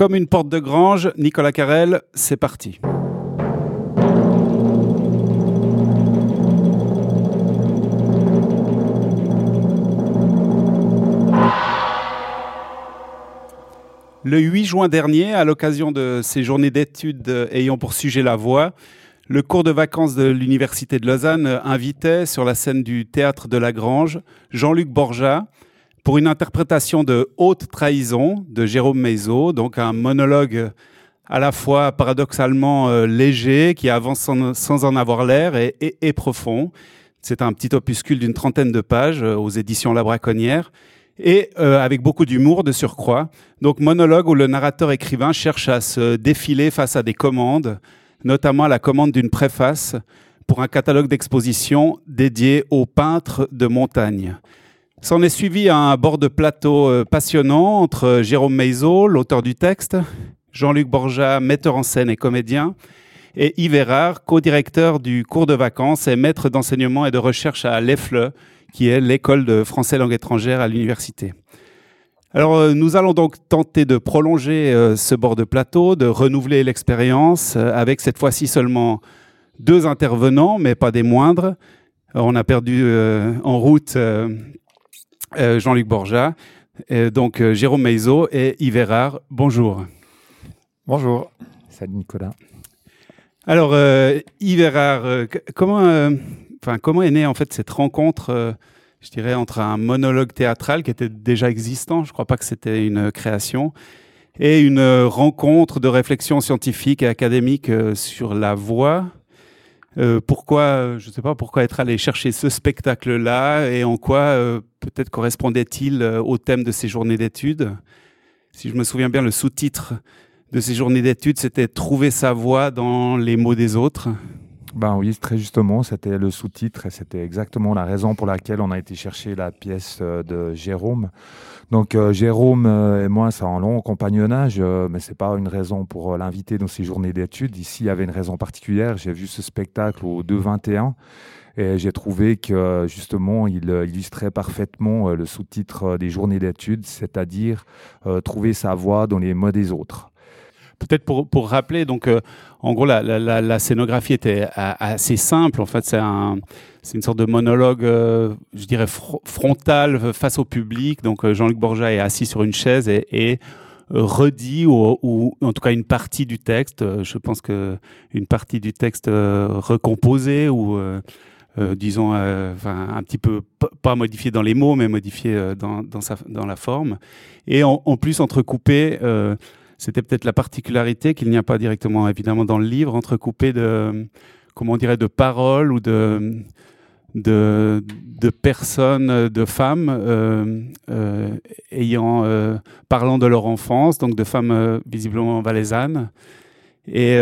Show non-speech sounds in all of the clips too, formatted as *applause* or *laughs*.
Comme une porte de grange, Nicolas Carrel, c'est parti. Le 8 juin dernier, à l'occasion de ces journées d'études ayant pour sujet la voix, le cours de vacances de l'Université de Lausanne invitait sur la scène du théâtre de la Grange Jean-Luc Borja pour une interprétation de Haute trahison de Jérôme Meizo, donc un monologue à la fois paradoxalement euh, léger, qui avance sans, en avoir l'air, et, profond. C'est un petit opuscule d'une trentaine de pages euh, aux éditions La Braconnière, et euh, avec beaucoup d'humour de surcroît. Donc monologue où le narrateur écrivain cherche à se défiler face à des commandes, notamment à la commande d'une préface pour un catalogue d'exposition dédié aux peintres de montagne. S'en est suivi un bord de plateau euh, passionnant entre Jérôme Meizo, l'auteur du texte, Jean-Luc Borja, metteur en scène et comédien, et Yves Erard, co-directeur du cours de vacances et maître d'enseignement et de recherche à l'EFLE, qui est l'école de français langue étrangère à l'université. Alors, euh, nous allons donc tenter de prolonger euh, ce bord de plateau, de renouveler l'expérience euh, avec cette fois-ci seulement deux intervenants, mais pas des moindres. on a perdu en route Jean-Luc Borja, donc Jérôme Meizo et Yves Erard. Bonjour. Bonjour. Salut Nicolas. Alors, Yves Erard, comment, enfin, comment est née en fait cette rencontre je dirais, entre un monologue théâtral qui était déjà existant, je ne crois pas que c'était une création, et une rencontre de réflexion scientifique et académique euh, sur la voix. Euh, pourquoi, je ne sais pas, pourquoi être allé chercher ce spectacle-là et en quoi euh, peut-être correspondait-il au thème de ces journées d'études? Si je me souviens bien, le sous-titre de ces journées d'études, c'était Trouver sa voix dans les mots des autres. Ben oui, très justement, c'était le sous-titre et c'était exactement la raison pour laquelle on a été chercher la pièce euh, de Jérôme. Donc euh, Jérôme euh, et moi, c'est un long compagnonnage, mais c'est pas une raison pour l'inviter dans ces journées d'études. Ici, il y avait une raison particulière. J'ai vu ce spectacle au 2-21 et j'ai trouvé que justement, il illustrait parfaitement le sous-titre des journées d'études, c'est-à-dire trouver sa voix dans les mots des autres. Peut-être pour, pour, rappeler, donc, euh, en gros, la, la, la, scénographie était assez simple. En fait, c'est un, une sorte de monologue, euh, je dirais, frontal face au public. Donc, euh, Jean-Luc Borja est assis sur une chaise et, et redit, ou, ou, en tout cas une partie du texte. Je pense que une partie du texte recomposée ou disons, enfin, un petit peu pas modifié dans les mots, mais modifié dans, dans, sa, dans la forme, et en, en plus entrecoupé c'était peut-être la particularité qu'il n'y a pas directement, évidemment, dans le livre, entrecoupé de, comment on dirait, de paroles ou de, de, personnes, de femmes euh, euh, ayant, euh, parlant de leur enfance, donc de femmes visiblement valaisannes. Et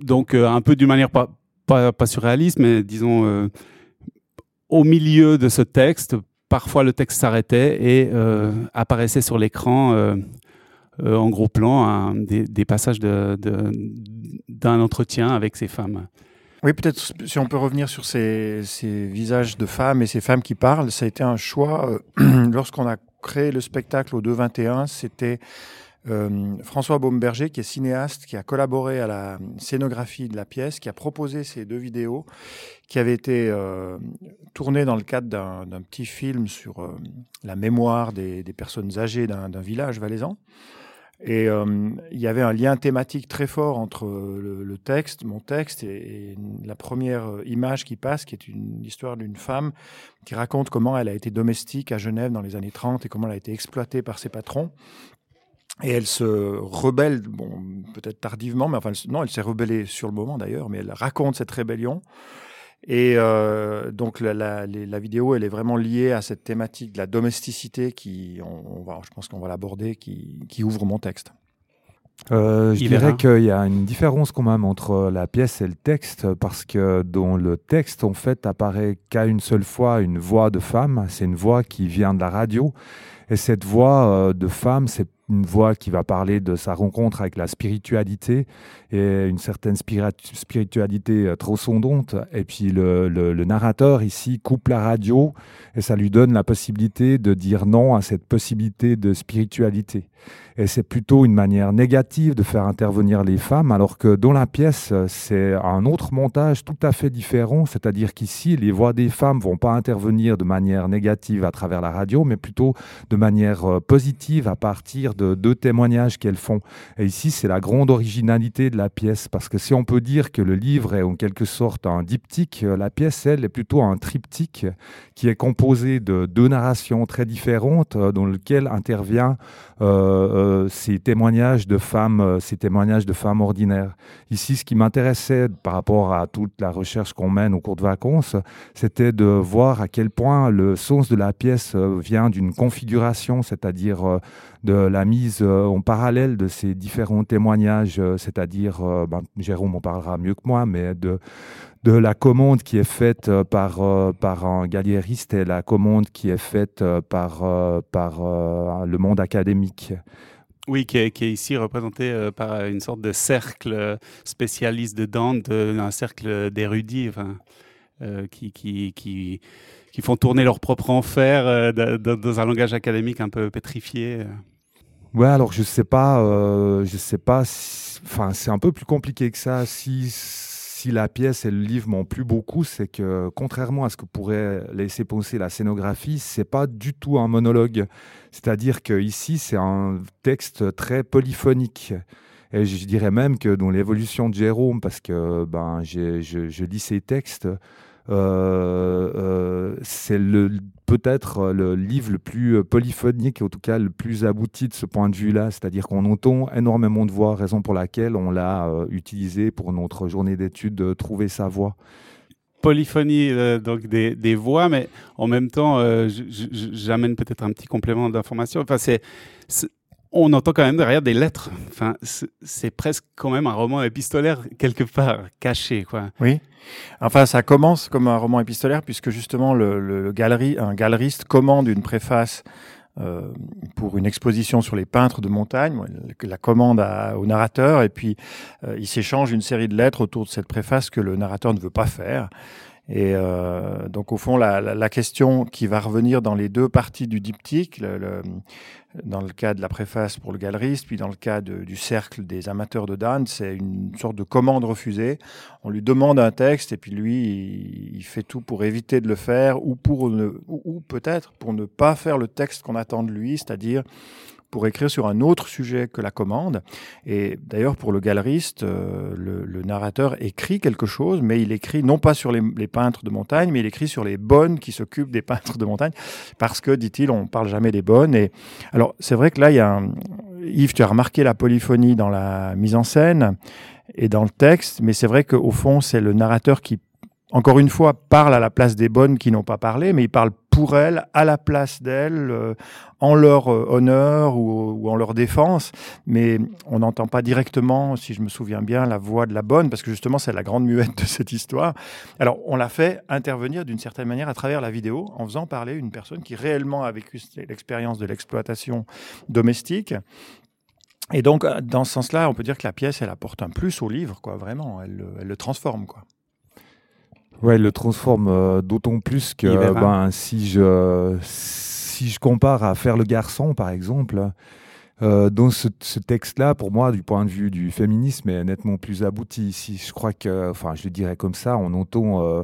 donc, un peu d'une manière pas, pas, pas, surréaliste, mais disons, au milieu de ce texte, parfois le texte s'arrêtait et apparaissait sur l'écran euh, en gros plan des, passages d'un entretien avec ces femmes. Oui, peut-être si on peut revenir sur ces, visages de femmes et ces femmes qui parlent, ça a été un choix. Euh, *clears throat* lorsqu'on a créé le spectacle au 2-21, c'était euh, François Baumberger, qui est cinéaste, qui a collaboré à la scénographie de la pièce, qui a proposé ces deux vidéos, qui avaient été tournées dans le cadre d'un petit film sur la mémoire des personnes âgées d'un village valaisan. Et euh, il y avait un lien thématique très fort entre le, texte, mon texte, et, la première image qui passe, qui est une histoire d'une femme qui raconte comment elle a été domestique à Genève dans les années 30 et comment elle a été exploitée par ses patrons. Et elle se rebelle, bon, peut-être tardivement, mais enfin, non, elle s'est rebellée sur le moment d'ailleurs, mais elle raconte cette rébellion. Et euh, donc la, la, la, vidéo, elle est vraiment liée à cette thématique de la domesticité qui, on, va, je pense qu'on va l'aborder, qui, qui, ouvre mon texte. Euh, je dirais qu'il y a une différence quand même entre la pièce et le texte, parce que dans le texte, en fait, apparaît qu'à une seule fois une voix de femme. C'est une voix qui vient de la radio. Et cette voix euh, de femme, c'est une voix qui va parler de sa rencontre avec la spiritualité et une certaine spiritualité euh, transcendante. Et puis le, le, narrateur ici coupe la radio et ça lui donne la possibilité de dire non à cette possibilité de spiritualité. Et c'est plutôt une manière négative de faire intervenir les femmes, alors que dans la pièce, c'est un autre montage tout à fait différent, c'est-à-dire qu'ici, les voix des femmes vont pas intervenir de manière négative à travers la radio, mais plutôt de manière euh, positive à partir de deux témoignages qu'elles font. Et ici, c'est la grande originalité de la pièce, parce que si on peut dire que le livre est en quelque sorte un diptyque, euh, la pièce, elle, est plutôt un triptyque qui est composé de deux narrations très différentes euh, dans lesquelles intervient euh, ces témoignages de femmes, ces témoignages de femmes ordinaires. Ici, ce qui m'intéressait par rapport à toute la recherche qu'on mène au cours de vacances, c'était de voir à quel point le sens de la pièce vient d'une configuration, c'est-à-dire de la mise en parallèle de ces différents témoignages, c'est-à-dire, ben, Jérôme en parlera mieux que moi, mais de de la commande qui est faite euh, par, euh, par un galériste et la commande qui est faite euh, par, par le monde académique. Oui, qui est, ici représenté par une sorte de cercle spécialiste de Dante, un cercle d'érudits qui, qui, qui, qui, font tourner leur propre enfer dans un langage académique un peu pétrifié. Ouais, alors je sais pas, je sais pas, enfin c'est un peu plus compliqué que ça. Si si la pièce et le livre m'ont plu beaucoup, c'est que contrairement à ce que pourrait laisser penser la scénographie, c'est pas du tout un monologue. C'est-à-dire que ici, c'est un texte très polyphonique. Et je dirais même que dans l'évolution de Jérôme, parce que ben, je, je lis ses textes, euh, euh, c'est peut-être le livre le plus polyphonique, en tout cas le plus abouti de ce point de vue-là, c'est-à-dire qu'on entend énormément de voix, raison pour laquelle on l'a euh, utilisé pour notre journée d'études, de trouver sa voix polyphonie donc des, des, voix, mais en même temps, j'amène peut-être un petit complément d'information. Enfin, c'est on entend quand même derrière des lettres. Enfin, c'est presque quand même un roman épistolaire quelque part caché, quoi. Oui. Enfin, ça commence comme un roman épistolaire puisque justement le, galerie, un galeriste commande une préface euh, pour une exposition sur les peintres de montagne, la commande au narrateur, et puis euh, il s'échange une série de lettres autour de cette préface que le narrateur ne veut pas faire. Et euh, donc au fond, la, la, question qui va revenir dans les deux parties du diptyque, le, dans le cas de la préface pour le galeriste, puis dans le cas du cercle des amateurs de Dan, c'est une sorte de commande refusée. On lui demande un texte et puis lui, il, fait tout pour éviter de le faire ou pour ou, ou peut-être pour ne pas faire le texte qu'on attend de lui, c'est-à-dire pour écrire sur un autre sujet que la commande. Et d'ailleurs, pour le galeriste, euh, le, narrateur écrit quelque chose, mais il écrit non pas sur les, peintres de montagne, mais il écrit sur les bonnes qui s'occupent des *laughs* peintres de montagne, parce que, dit-il, on parle jamais des bonnes. Et alors, c'est vrai que là, y a un... Yves, tu as remarqué la polyphonie dans la mise en scène et dans le texte, mais c'est vrai qu'au fond, c'est le narrateur qui encore une fois, parle à la place des bonnes qui n'ont pas parlé, mais il parle pour elles, à la place d'elles, euh, en leur euh, honneur ou, en leur défense. Mais on n'entend pas directement, si je me souviens bien, la voix de la bonne, parce que justement, c'est la grande muette de cette histoire. Alors, on l'a fait intervenir d'une certaine manière à travers la vidéo, en faisant parler une personne qui réellement a vécu l'expérience de l'exploitation domestique. Et donc, dans ce sens-là, on peut dire que la pièce, elle apporte un plus au livre, quoi, vraiment. Elle, elle le transforme, quoi. Ouais, il le transforme euh, d'autant plus que ben, si, je, si je compare à Faire le garçon, par exemple, euh, dans ce, texte-là, pour moi, du point de vue du féminisme, est nettement plus abouti. Ici, je crois que, enfin, je le dirais comme ça, on entend euh,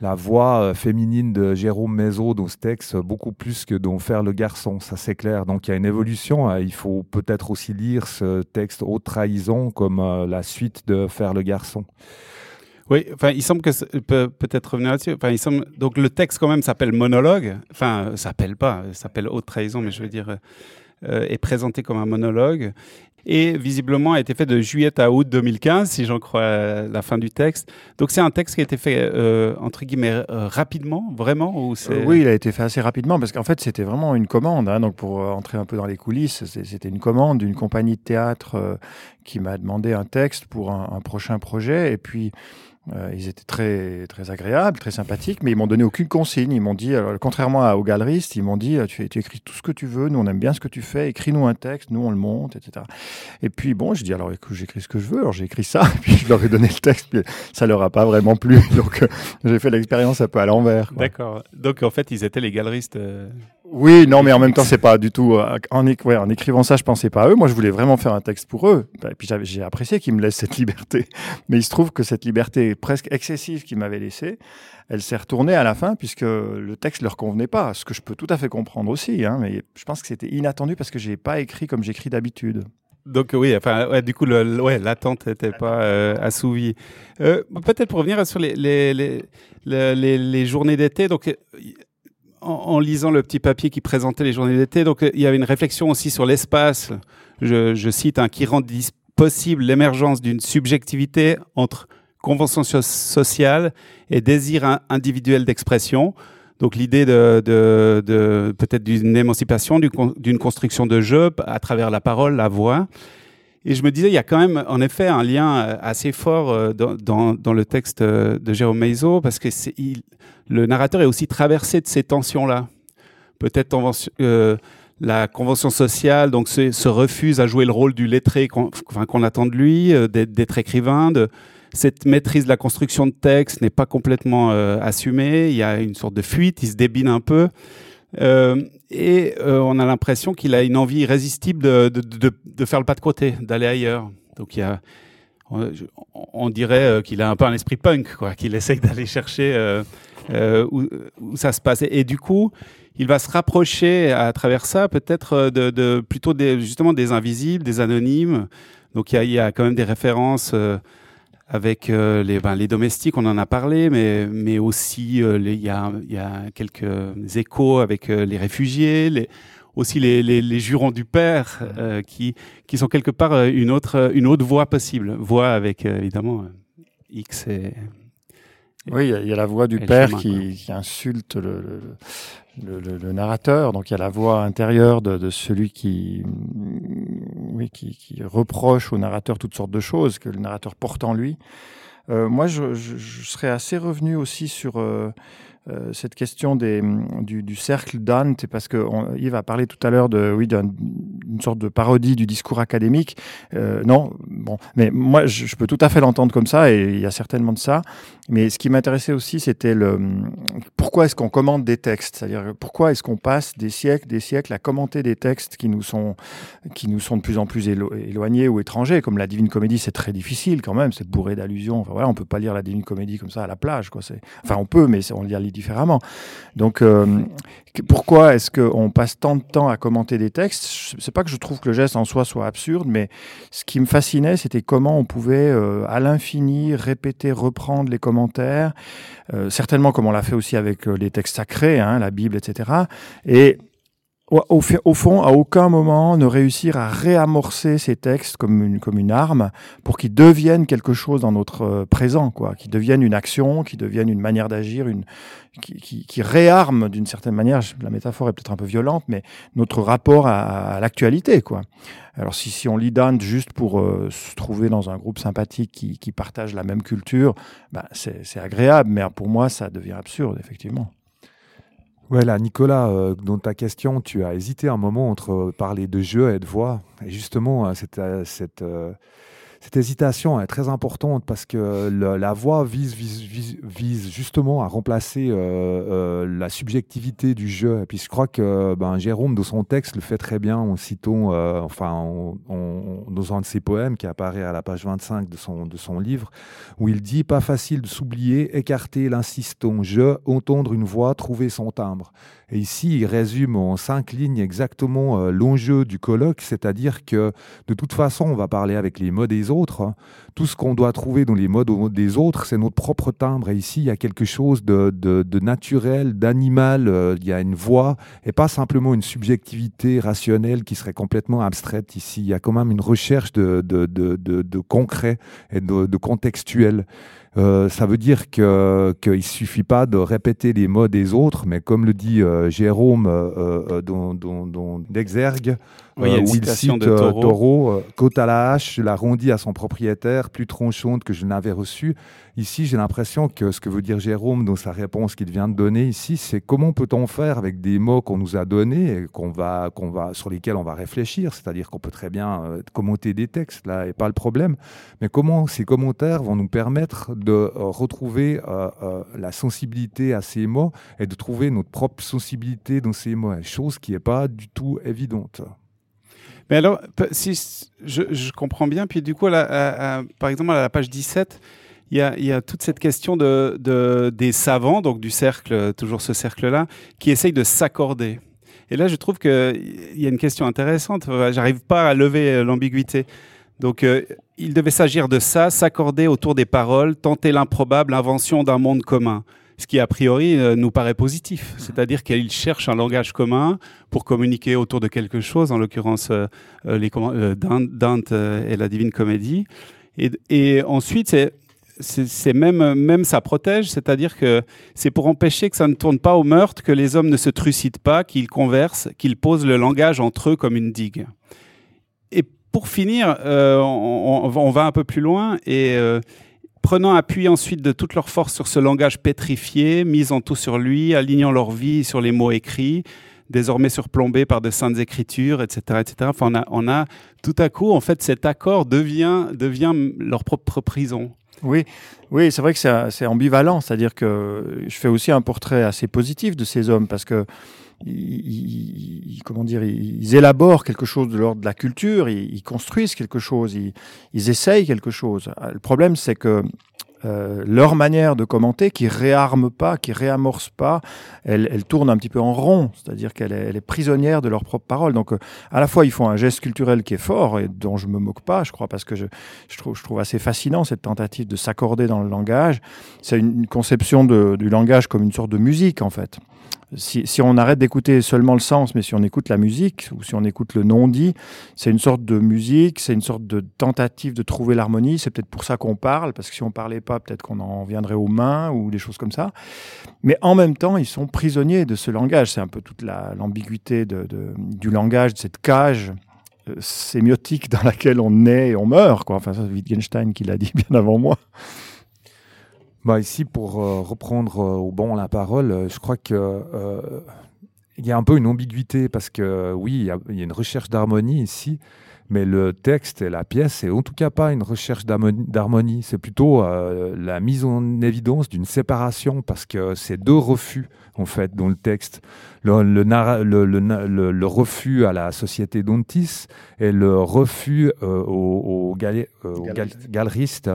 la voix féminine de Jérôme Mézot dans ce texte beaucoup plus que dans Faire le garçon, ça c'est clair. Donc il y a une évolution. il faut peut-être aussi lire ce texte Haute trahison comme la suite de Faire le garçon. Oui, enfin, il semble que peut peut-être revenir là-dessus. Enfin, il semble donc le texte quand même s'appelle monologue. Enfin, s'appelle pas, s'appelle haute trahison, mais je veux dire euh, est présenté comme un monologue et visiblement a été fait de juillet à août 2015, si j'en crois la fin du texte. Donc c'est un texte qui a été fait euh, entre guillemets euh, rapidement, vraiment ou Oui, il a été fait assez rapidement parce qu'en fait c'était vraiment une commande. Hein, donc pour entrer un peu dans les coulisses, c'était une commande d'une compagnie de théâtre qui m'a demandé un texte pour un, un prochain projet et puis Euh, ils étaient très très agréables, très sympathiques, mais ils m'ont donné aucune consigne. Ils m'ont dit, alors, contrairement à, aux galeristes, ils m'ont dit, euh, tu, tu, écris tout ce que tu veux, nous on aime bien ce que tu fais, écris-nous un texte, nous on le monte, etc. Et puis bon, je dis alors écoute, j'écris ce que je veux, alors j'ai écrit ça, *laughs* et puis je leur ai donné le texte, puis ça leur a pas vraiment plu, *laughs* donc euh, j'ai fait l'expérience un peu à l'envers. D'accord. Donc en fait, ils étaient les galeristes. Euh... Oui, non, mais en même temps, c'est pas du tout. euh, En, ouais, en écrivant ça, je pensais pas à eux. Moi, je voulais vraiment faire un texte pour eux. Et puis j'ai apprécié qu'ils me laissent cette liberté. Mais il se trouve que cette liberté presque excessive qu'ils m'avaient laissée, elle s'est retournée à la fin puisque le texte leur convenait pas. Ce que je peux tout à fait comprendre aussi. Hein, mais je pense que c'était inattendu parce que j'ai pas écrit comme j'écris d'habitude. Donc oui, enfin, ouais, du coup, le, le- ouais, l'attente n'était pas euh, assouvie. Euh, Peut-être pour revenir sur les, les, les, les, journées d'été, donc euh, en, en lisant le petit papier qui présentait les journées d'été, donc il y avait une réflexion aussi sur l'espace. Je, je cite, hein, qui rend possible l'émergence d'une subjectivité entre convention so- sociale et désir in- individuel d'expression. Donc l'idée de, de, de peut-être d'une émancipation, d'une construction de jeu à travers la parole, la voix. Et je me disais, il y a quand même en effet un lien assez fort euh, dans, le texte euh, de Jérôme Meizo, parce que le narrateur est aussi traversé de ces tensions-là. Peut-être euh, la convention sociale, donc se, se refuse à jouer le rôle du lettré qu'on, attend de lui, d'être écrivain, de, cette maîtrise de la construction de texte n'est pas complètement euh, assumée. Il y a une sorte de fuite, il se débine un peu. Euh, et euh, on a l'impression qu'il a une envie irrésistible de, faire le pas de côté, d'aller ailleurs. Donc il y a, on, dirait qu'il a un peu un esprit punk, quoi, qu'il essaye d'aller chercher où, ça se passe. Et, du coup, il va se rapprocher à travers ça peut-être de, plutôt des, justement des invisibles, des anonymes. Donc il a, il y a quand même des références. Avec euh, les, ben, les domestiques, on en a parlé, mais, mais aussi euh, il y, a, il y a quelques échos avec euh, les réfugiés, les, aussi les, les, les jurons du père, euh, qui, qui sont quelque part une autre, une autre voie possible. Voie avec évidemment X et. Oui, il y a- il y, a la voix du père chemin, qui, qui insulte le, le, le, le- narrateur. Donc il y a la voix intérieure de, de celui qui, qui, reproche au narrateur toutes sortes de choses que le narrateur porte en lui. Euh, moi, je serais assez revenu aussi sur euh, euh, cette question des, du, cercle d'Anne, parce que Yves a parlé tout à l'heure de, oui, d'une une sorte de parodie du discours académique. Euh, non, bon, mais moi, je, peux tout à fait l'entendre comme ça, et il y a certainement de ça. Mais ce qui m'intéressait aussi, c'était le pourquoi est-ce qu'on commente des textes, c'est-à-dire pourquoi est-ce qu'on passe des siècles, des siècles à commenter des textes qui nous sont, qui nous sont de plus en plus élo éloignés ou étrangers, comme la Divine Comédie, c'est très difficile quand même, c'est bourré d'allusions. Enfin voilà, on peut pas lire la Divine Comédie comme ça à la plage, quoi. Enfin on peut, mais on lit différemment. Donc euh, pourquoi est-ce qu'on passe tant de temps à commenter des textes? C'est pas que je trouve que le geste en soi soit absurde, mais ce qui me fascinait, c'était comment on pouvait euh, à l'infini répéter, reprendre les commentaires, euh, certainement comme on l'a fait aussi avec les textes sacrés, hein, la Bible, etc. Et au, au, fond, à aucun moment ne réussir à réamorcer ces textes comme une, comme une arme pour qu'ils deviennent quelque chose dans notre euh, présent, quoi, qu'ils deviennent une action, qu'ils deviennent une manière d'agir, une, qui, qui, qui réarme d'une certaine manière, la métaphore est peut-être un peu violente, mais notre rapport à, à l'actualité, quoi. Alors si, si on lit Dante juste pour euh, se trouver dans un groupe sympathique qui, qui partage la même culture, bah, c'est agréable, mais pour moi ça devient absurde, effectivement. Ouais, là, Nicolas, euh, dans ta question, tu as hésité un moment entre parler de jeu et de voix. Et justement, euh, cette, euh, euh, cette hésitation est très importante parce que la voix vise, justement à remplacer euh, euh, la subjectivité du jeu. Et puis je crois que ben, Jérôme, dans son texte, le fait très bien en citant, euh, enfin, en, en, dans un de ses poèmes qui apparaît à la page 25 de son, de son livre, où il dit Pas facile de s'oublier, écarter l'insistant je, entendre une voix, trouver son timbre. Et ici, il résume en cinq lignes exactement euh, l'enjeu du colloque, c'est-à-dire que de toute façon, on va parler avec les mots des autres. Hein. Tout ce qu'on doit trouver dans les mots des autres, c'est notre propre timbre. Et ici, il y a quelque chose de, naturel, d'animal. Euh, il y a une voix et pas simplement une subjectivité rationnelle qui serait complètement abstraite ici. Il y a quand même une recherche de, concret et de contextuel. Euh, ça veut dire que qu'il suffit pas de répéter les mots des autres, mais comme le dit euh, Jérôme euh, d'Exergue, Oui, il y a une où il cite de euh, euh, Côte à la hache, je la rondis à son propriétaire, plus tronchante que je n'avais reçue. Ici, j'ai l'impression que ce que veut dire Jérôme dans sa réponse qu'il vient de donner ici, c'est comment peut-on faire avec des mots qu'on nous a donnés et qu'on va, qu'on va, sur lesquels on va réfléchir? C'est-à-dire qu'on peut très bien euh, commenter des textes, là, et pas le problème. Mais comment ces commentaires vont nous permettre de euh, retrouver euh, euh, la sensibilité à ces mots et de trouver notre propre sensibilité dans ces mots, chose qui n'est pas du tout évidente. Mais alors, si je, comprends bien, puis du coup, là, par exemple, à la page 17, il y a, y a toute cette question de, de- des savants, donc du cercle, toujours ce cercle-là, qui essayent de s'accorder. Et là, je trouve qu'il y a une question intéressante. J'arrive pas à lever euh, l'ambiguïté. Donc, euh, il devait s'agir de ça, s'accorder autour des paroles, tenter l'improbable, invention d'un monde commun. Ce qui, a priori, euh, nous paraît positif. C'est-à-dire qu'il cherche un langage commun pour communiquer autour de quelque chose, en l'occurrence euh, euh, les euh, Dante, et la Divine Comédie. Et, et ensuite, c'est même, même ça protège, c'est-à-dire que c'est pour empêcher que ça ne tourne pas au meurtre, que les hommes ne se trucident pas, qu'ils conversent, qu'ils posent le langage entre eux comme une digue. Et pour finir, euh, on, va- on va un peu plus loin et euh, prenant appui ensuite de toute leur force sur ce langage pétrifié, misant tout sur lui, alignant leur vie sur les mots écrits, désormais surplombés par de saintes écritures, etc., etc. Enfin, on a, tout à coup, en fait, cet accord devient, devient leur propre prison. Oui, oui, c'est vrai que c'est ambivalent, c'est-à-dire que je fais aussi un portrait assez positif de ces hommes parce que ils, comment dire, ils élaborent quelque chose de l'ordre de la culture, ils, construisent quelque chose, ils, essayent quelque chose. Le problème, c'est que euh, leur manière de commenter, qui réarme pas, qui réamorce pas, elle, tourne un petit peu en rond, c'est-à-dire qu'elle est, prisonnière de leurs propres paroles. Donc, euh, à la fois, ils font un geste culturel qui est fort et dont je me moque pas, je crois, parce que je, trouve, je trouve assez fascinant cette tentative de s'accorder dans le langage. C'est une, conception du langage comme une sorte de musique, en fait. Si, on arrête d'écouter seulement le sens, mais si on écoute la musique, ou si on écoute le non-dit, c'est une sorte de musique, c'est une sorte de tentative de trouver l'harmonie. C'est peut-être pour ça qu'on parle, parce que si on parlait pas, peut-être qu'on en viendrait aux mains ou des choses comme ça. Mais en même temps, ils sont prisonniers de ce langage. C'est un peu toute la- l'ambiguïté de- du langage, de cette cage euh, sémiotique dans laquelle on naît et on meurt. Enfin, c'est Wittgenstein qui l'a dit *laughs* bien avant moi. Bah ici, pour euh, reprendre euh, au bon la parole, euh, je crois que il y a un peu une ambiguïté parce que oui, il y a, il y a une recherche d'harmonie ici, mais le texte et la pièce, c'est en tout cas pas une recherche d'harmonie-. C'est plutôt la mise en évidence d'une séparation parce que c'est deux refus en fait dans le texte. Le, refus à la société d'Ontis et le refus euh, au, au, gal- au gal- Galeriste.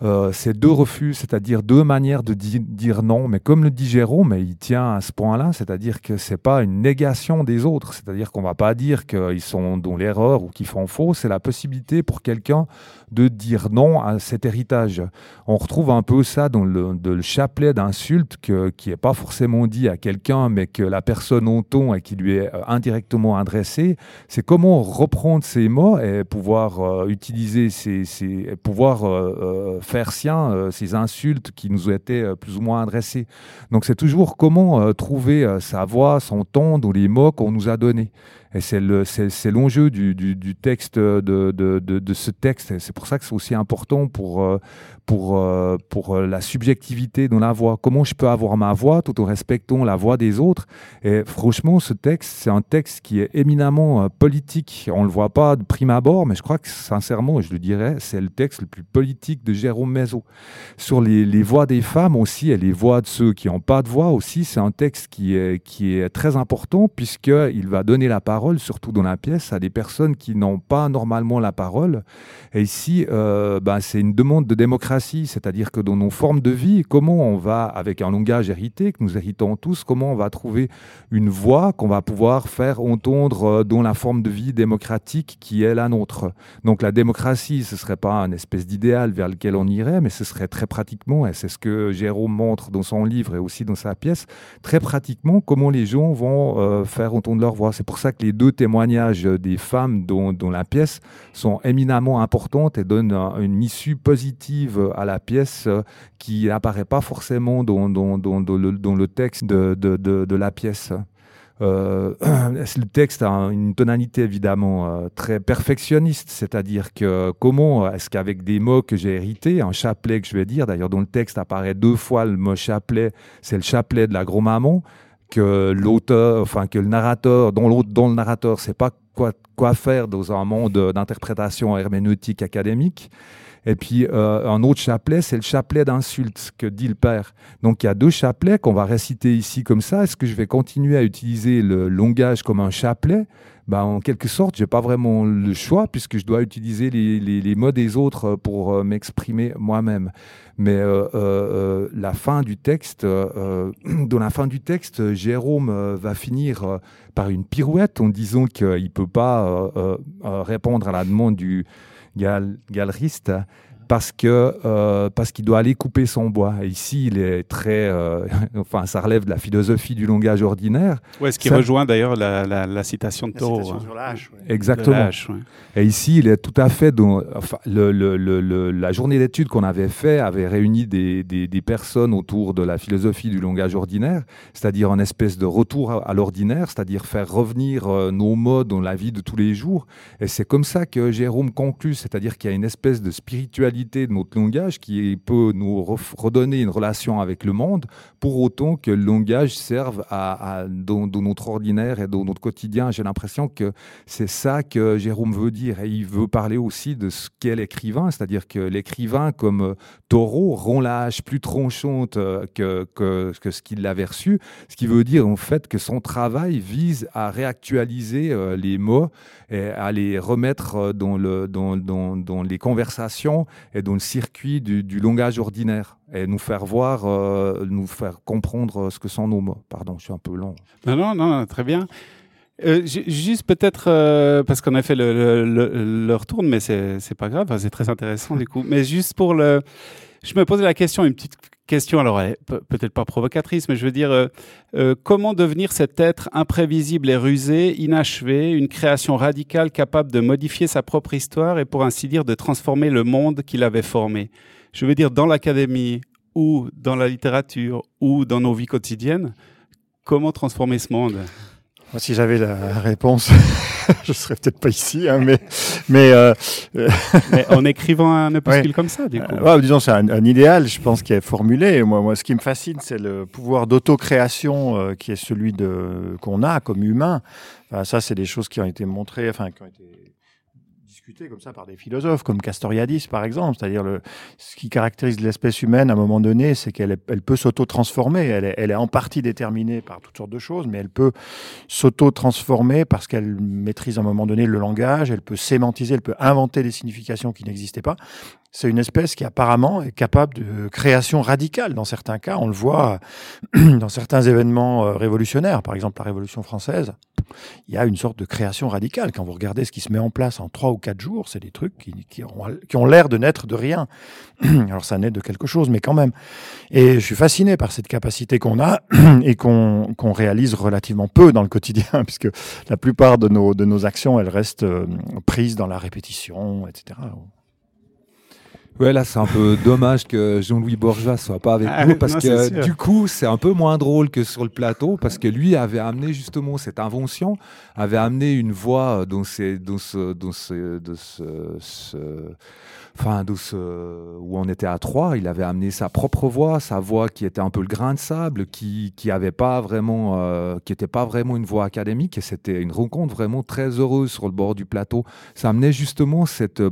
Euh, c'est deux refus, c'est-à-dire deux manières de di- dire non. Mais comme le dit Jérôme, et il tient à ce point-là, c'est-à-dire que c'est pas une négation des autres. C'est-à-dire qu'on va pas dire qu'ils sont dans l'erreur ou qu'ils font faux. C'est la possibilité pour quelqu'un de dire non à cet héritage. On retrouve un peu ça dans le, chapelet d'insultes qui est pas forcément dit à quelqu'un, mais que la personne entend et qui lui est euh, indirectement adressé. C'est comment reprendre ces mots et pouvoir euh, utiliser ces, ces pouvoir faire sien euh, ces insultes qui nous été euh, plus ou moins adressées. Donc c'est toujours comment euh, trouver sa voix, son ton dans les mots qu'on nous a donnés. Et c'est le- l'enjeu du, du, du texte de, de, de, ce texte. C'est pour ça que c'est aussi important pour, euh, pour, euh, pour euh, la subjectivité dans la voix. Comment je peux avoir ma voix tout en respectant la voix des autres? Et franchement, ce texte, c'est un texte qui est éminemment politique. On ne le voit pas de prime abord, mais je crois que sincèrement, je le dirais, c'est le texte le plus politique de Jérôme Mézot. Sur les, les voix des femmes aussi, et les voix de ceux qui n'ont pas de voix aussi, c'est un texte qui est, qui est très important puisqu'il va donner la parole, surtout dans la pièce, à des personnes qui n'ont pas normalement la parole. Et ici, euh, ben, c'est une demande de démocratie, c'est-à-dire que dans nos formes de vie, comment on va, avec un langage hérité, que nous héritons tous, comment on va trouver une voix qu'on va pouvoir faire entendre euh, dans la forme de vie démocratique qui est la nôtre. Donc la démocratie, ce serait pas un espèce d'idéal vers lequel on irait, mais ce serait très pratiquement, et c'est ce que Jérôme montre dans son livre et aussi dans sa pièce, très pratiquement comment les gens vont euh, faire entendre leur voix. C'est pour ça que les deux témoignages des femmes dans la pièce sont éminemment importantes et donnent un- une issue positive à la pièce euh, qui n'apparaît pas forcément dans, le, texte de la pièce. euh, *clears throat* le texte a une tonalité évidemment euh, très perfectionniste, c'est-à-dire que comment est-ce qu'avec des mots que j'ai hérités, un chapelet que je vais dire, d'ailleurs dans le texte apparaît deux fois le mot chapelet, c'est le chapelet de la grand-maman, que l'auteur, enfin que le narrateur, dont, dont le narrateur sait pas quoi, quoi faire dans un monde d'interprétation herméneutique académique. Et puis euh, un autre chapelet, c'est le chapelet d'insultes que dit le père. Donc il y a deux chapelets qu'on va réciter ici comme ça. Est-ce que je vais continuer à utiliser le langage comme un chapelet? Ben, en quelque sorte, j'ai pas vraiment le choix puisque je dois utiliser les, mots des autres pour euh, m'exprimer moi-même. Mais euh, la fin du texte, *clears throat* dans la fin du texte, Jérôme va finir par une pirouette en disant qu'il peut pas répondre à la demande du gal galeriste parce que euh, parce qu'il doit aller couper son bois. Et ici, il est très, euh, *laughs* enfin, ça relève de la philosophie du langage ordinaire. Ouais, ce qui rejoint d'ailleurs la, la, la, citation de Thoreau. Hein. Sur la hache, ouais. Exactement. Ouais. Et ici, il est tout à fait dans, enfin, le, le, le, la journée d'études qu'on avait fait avait réuni des, des, des, personnes autour de la philosophie du langage ordinaire, c'est-à-dire une espèce de retour à, à l'ordinaire, c'est-à-dire faire revenir euh, nos modes dans la vie de tous les jours. Et c'est comme ça que Jérôme conclut, c'est-à-dire qu'il y a une espèce de spiritualité de notre langage qui peut nous redonner une relation avec le monde, pour autant que le langage serve à, dans, notre ordinaire et dans notre quotidien. J'ai l'impression que c'est ça que Jérôme veut dire. Et il veut parler aussi de ce qu'est l'écrivain, c'est-à-dire que l'écrivain, comme euh, Taureau, rend la hache plus tranchante euh, que, que, que ce qu'il avait reçu, ce qui veut dire en fait que son travail vise à réactualiser euh, les mots et à les remettre dans, le, dans, dans, dans les conversations et dans le circuit du, langage ordinaire et nous faire voir, euh, nous faire comprendre ce que sont nos mots. Pardon, je suis un peu long. Non, non, non, très bien. Euh, juste peut-être euh, parce qu'on a fait le, le, le, le retour, mais c'est pas grave, c'est très intéressant du coup. Mais juste pour le, je me posais la question, une petite question, alors peut-être pas provocatrice, mais je veux dire, euh, euh, comment devenir cet être imprévisible et rusé, inachevé, une création radicale capable de modifier sa propre histoire et pour ainsi dire de transformer le monde qu'il avait formé? Je veux dire, dans l'académie ou dans la littérature ou dans nos vies quotidiennes, comment transformer ce monde? Moi, si j'avais la réponse, *laughs* je serais peut-être pas ici, hein, mais mais, euh, mais en écrivant un opuscule *laughs* ouais. comme ça, du coup. Euh, ouais, disons, c'est un, un, idéal, je pense, qui est formulé. Moi, moi, ce qui me fascine, c'est le pouvoir d'autocréation euh, qui est celui de qu'on a comme humain. Enfin, ça, c'est des choses qui ont été montrées, enfin, qui ont été comme ça par des philosophes comme Castoriadis par exemple, c'est-à-dire le ce qui caractérise l'espèce humaine à un moment donné, c'est qu'elle elle peut s'auto-transformer, elle est, elle est en partie déterminée par toutes sortes de choses, mais elle peut s'auto-transformer parce qu'elle maîtrise à un moment donné le langage, elle peut sémantiser, elle peut inventer des significations qui n'existaient pas. C'est une espèce qui apparemment est capable de création radicale dans certains cas. On le voit *clears throat* dans certains événements euh, révolutionnaires, par exemple la Révolution française. Il y a une sorte de création radicale. Quand vous regardez ce qui se met en place en trois ou quatre jours, c'est des trucs qui, ont, l'air de naître de rien. *clears throat* Alors ça naît de quelque chose, mais quand même. Et je suis fasciné par cette capacité qu'on a *clears throat* et qu'on qu réalise relativement peu dans le quotidien, *laughs* puisque la plupart de nos, de nos actions, elles restent euh, prises dans la répétition, etc. Ouais, là, c'est un peu *laughs* dommage que Jean-Louis Bourgeois soit pas avec ah, nous parce non, que du coup, c'est un peu moins drôle que sur le plateau parce que lui avait amené justement cette invention, avait amené une voix dans ces, dans ce, dans ce, de ce, ce, enfin, dans ce, où on était à trois, il avait amené sa propre voix, sa voix qui était un peu le grain de sable, qui, qui avait pas vraiment, euh, qui était pas vraiment une voix académique et c'était une rencontre vraiment très heureuse sur le bord du plateau. Ça amenait justement cette,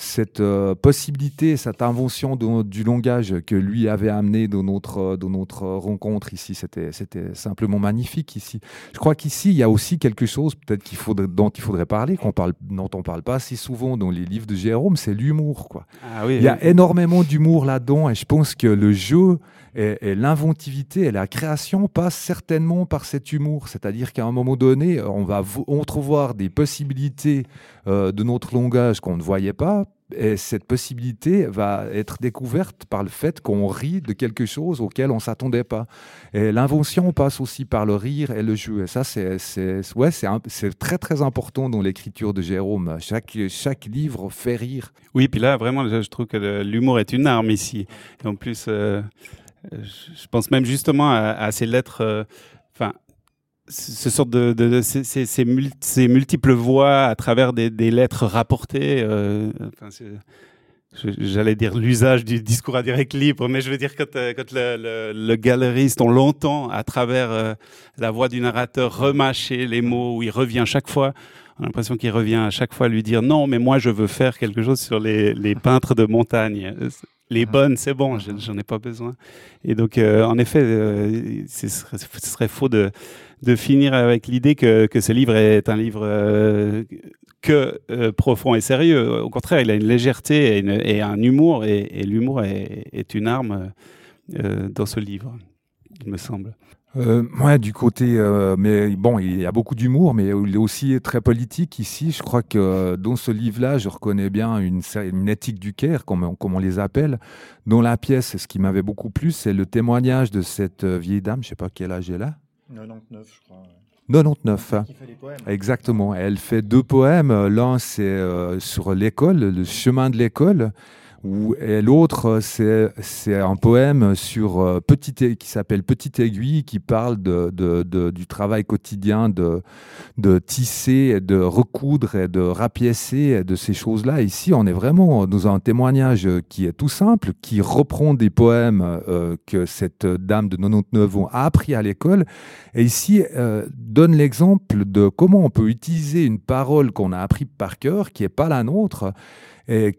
cette euh, possibilité, cette invention de, du langage que lui avait amené dans notre, dans notre rencontre ici, c'était, c'était simplement magnifique ici. Je crois qu'ici, il y a aussi quelque chose peut-être qu'il faudrait, dont il faudrait parler, qu'on parle, dont on parle pas si souvent dans les livres de Jérôme, c'est l'humour. Quoi. Ah oui, il y a oui. énormément d'humour là-dedans et je pense que le jeu et, l'inventivité et la création passent certainement par cet humour. C'est-à-dire qu'à un moment donné, on va entrevoir des possibilités euh, de notre langage qu'on ne voyait pas. Et cette possibilité va être découverte par le fait qu'on rit de quelque chose auquel on s'attendait pas. Et l'invention passe aussi par le rire et le jeu. Et ça, c'est ouais, très très important dans l'écriture de Jérôme. Chaque chaque livre fait rire. Oui, puis là vraiment, je trouve que l'humour est une arme ici. Et en plus. Euh je pense même justement à, ces lettres, enfin, ce sorte de, ces, multiples voix à travers des, lettres rapportées. Euh, J'allais dire l'usage du discours à direct libre, mais je veux dire quand, euh, quand le, le, galeriste, on l'entend à travers euh, la voix du narrateur remâcher les mots, où il revient chaque fois. On a l'impression qu'il revient à chaque fois lui dire non, mais moi je veux faire quelque chose sur les, les peintres de montagne. Les bonnes, c'est bon, j'en ai pas besoin. Et donc, euh, en effet, ce serait, ce, serait, faux de, de finir avec l'idée que, que, ce livre est un livre que euh, profond et sérieux. Au contraire, il a une légèreté et, un humour, et, l'humour est, une arme euh, dans ce livre, il me semble. Euh, ouais, du côté, euh, mais bon, il y a beaucoup d'humour, mais il est aussi très politique ici. Je crois que dans ce livre-là, je reconnais bien une, une éthique du Caire, comme, comme, on les appelle. Dans la pièce, ce qui m'avait beaucoup plu, c'est le témoignage de cette vieille dame, je sais pas quel âge elle a. 99, je crois. 99. Exactement. Elle fait deux poèmes. L'un, c'est euh, sur l'école, le chemin de l'école et l'autre, c'est un poème sur euh, qui s'appelle Petite aiguille, qui parle du travail quotidien de, tisser, de recoudre et de rapiécer, de ces choses-là. Ici, on est vraiment dans un témoignage qui est tout simple, qui reprend des poèmes euh, que cette dame de 99 ans a appris à l'école. Et ici, euh, donne l'exemple de comment on peut utiliser une parole qu'on a appris par cœur, qui n'est pas la nôtre, et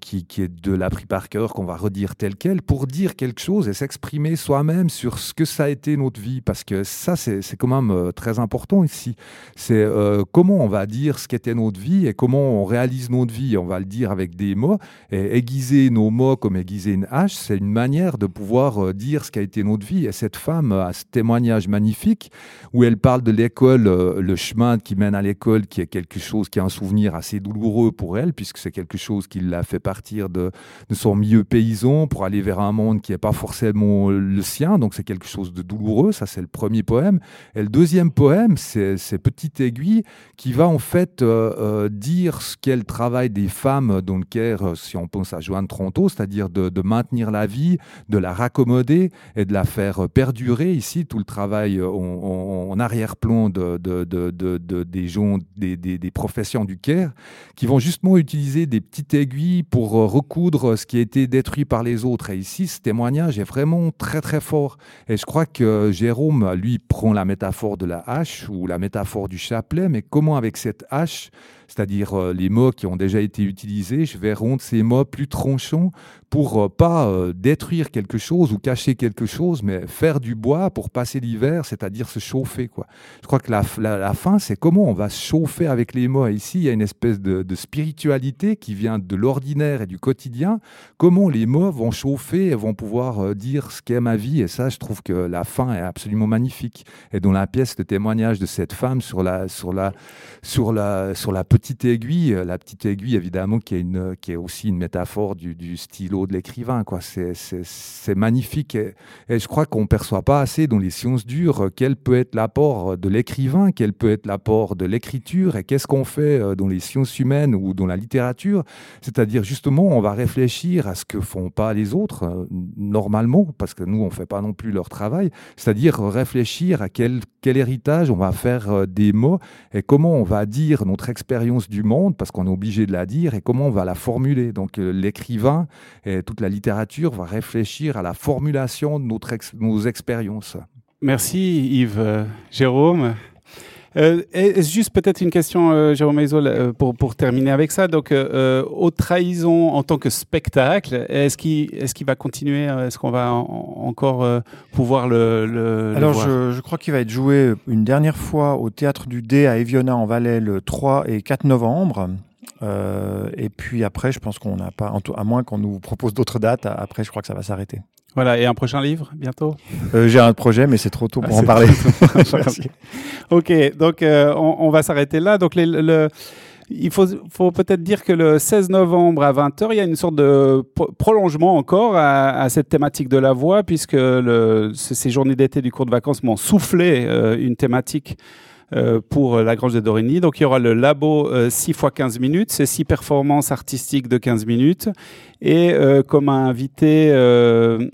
qui, qui, est de l'appris par cœur, qu'on va redire tel quel, pour dire quelque chose et s'exprimer soi-même sur ce que ça a été notre vie. Parce que ça, c'est quand même euh, très important ici. C'est euh, comment on va dire ce qu'était notre vie et comment on réalise notre vie. On va le dire avec des mots. Et aiguiser nos mots comme aiguiser une hache, c'est une manière de pouvoir euh, dire ce qu'a été notre vie. Et cette femme a ce témoignage magnifique où elle parle de l'école, le chemin qui mène à l'école, qui est quelque chose qui est un souvenir assez douloureux pour elle, puisque c'est quelque chose qui l'a fait partir de, son milieu paysan pour aller vers un monde qui n'est pas forcément le sien. Donc c'est quelque chose de douloureux. Ça, c'est le premier poème. Et le deuxième poème, c'est Petite aiguille qui va en fait euh, euh, dire ce qu'est le travail des femmes dans le Caire, euh, si on pense à Joanne Tronto, c'est-à-dire de, maintenir la vie, de la raccommoder et de la faire perdurer. Ici, tout le travail en, arrière-plan de, des gens, des, des professions du Caire, qui vont justement utiliser des petite aiguille pour euh, recoudre ce qui a été détruit par les autres. Et ici, ce témoignage est vraiment très très fort. Et je crois que Jérôme, lui, prend la métaphore de la hache ou la métaphore du chapelet, mais comment avec cette hache c'est-à-dire euh, les mots qui ont déjà été utilisés, je vais rendre ces mots plus tranchants pour euh, pas euh, détruire quelque chose ou cacher quelque chose, mais faire du bois pour passer l'hiver, c'est-à-dire se chauffer. Quoi. Je crois que la, la, fin, c'est comment on va se chauffer avec les mots. ici, il y a une espèce de, spiritualité qui vient de l'ordinaire et du quotidien. Comment les mots vont chauffer et vont pouvoir dire ce qu'est ma vie. Et ça, je trouve que la fin est absolument magnifique. Et dans la pièce, de témoignage de cette femme sur la, sur la, sur la, sur la petite aiguille, euh, la petite aiguille évidemment qui est, aussi une métaphore du, stylo de l'écrivain. C'est magnifique et, je crois qu'on ne perçoit pas assez dans les sciences dures quel peut être l'apport de l'écrivain, quel peut être l'apport de l'écriture et qu'est-ce qu'on fait euh, dans les sciences humaines ou dans la littérature. C'est-à-dire justement, on va réfléchir à ce que font pas les autres euh, normalement, parce que nous, on fait pas non plus leur travail. C'est-à-dire réfléchir à quel, quel héritage on va faire des mots et comment on va dire notre expérience du monde, parce qu'on est obligé de la dire, et comment on va la formuler. Donc euh, l'écrivain et toute la littérature va réfléchir à la formulation de notre nos expériences. Merci Yves. Euh, Jérôme euh, juste peut-être une question, euh, Jérôme Maisol, euh, pour, pour terminer avec ça. Donc, euh, haute trahison en tant que spectacle, est-ce qu'il est qu'il va continuer Est-ce qu'on va encore pouvoir le, le Alors, voir je, je, crois qu'il va être joué une dernière fois au Théâtre du Dé à Eviona en Valais le 3 et 4 novembre. Et puis après, je pense qu'on n'a pas, à moins qu'on nous propose d'autres dates, après, je crois que ça va s'arrêter. Voilà, et un prochain livre bientôt? Euh, J'ai un projet, mais c'est trop tôt pour ah, en parler. *laughs* ok, donc euh, on, on, va s'arrêter là. Donc les, le, il faut, faut peut-être dire que le 16 novembre à 20h, il y a une sorte de prolongement encore à, à cette thématique de la voix, puisque le, ces journées d'été du cours de vacances m'ont soufflé euh, une thématique pour la Grange de Dorigny. Donc il y aura le labo 6 x 15 minutes, c'est 6 performances artistiques de 15 minutes. Et comme invité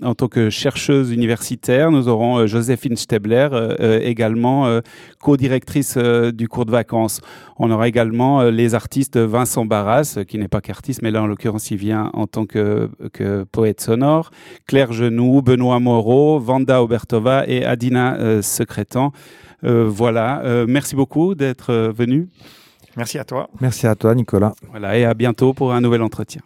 en tant que chercheuse universitaire, nous aurons Joséphine Stebler, également co-directrice du cours de vacances. On aura également les artistes Vincent Barras, qui n'est pas qu'artiste, mais là en l'occurrence il vient en tant que, que poète sonore, Claire Genoux, Benoît Moreau, Vanda Obertova et Adina Secrétan. Euh, voilà, euh, merci beaucoup d'être euh, venu. Merci à toi. Merci à toi, Nicolas. Voilà, et à bientôt pour un nouvel entretien.